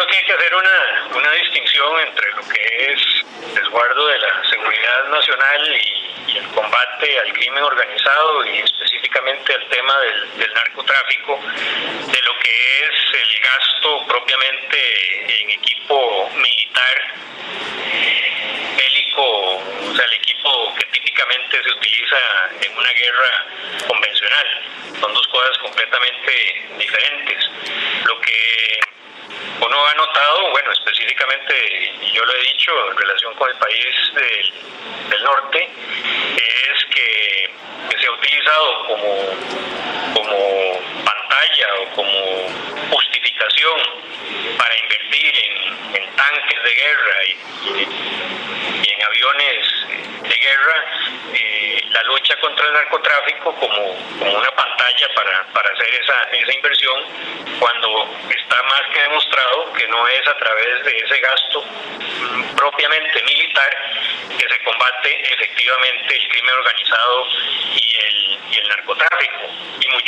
creo que hay que hacer una, una distinción entre lo que es resguardo de la seguridad nacional y, el combate al crimen organizado y específicamente al tema del, del narcotráfico, de lo que es el gasto propiamente en equipo militar bélico, o sea, el equipo que típicamente se utiliza en una guerra convencional. Son dos cosas completamente diferentes. Ha notado, bueno, específicamente, y yo lo he dicho en relación con el país del, norte, es que, se ha utilizado como, como pantalla o como justificación para invertir en, tanques de guerra y, en aviones de guerra eh, la lucha contra el narcotráfico como, como una pantalla para, para hacer esa, esa inversión cuando está más que demostrado no es a través de ese gasto propiamente militar que se combate efectivamente el crimen organizado y el, narcotráfico,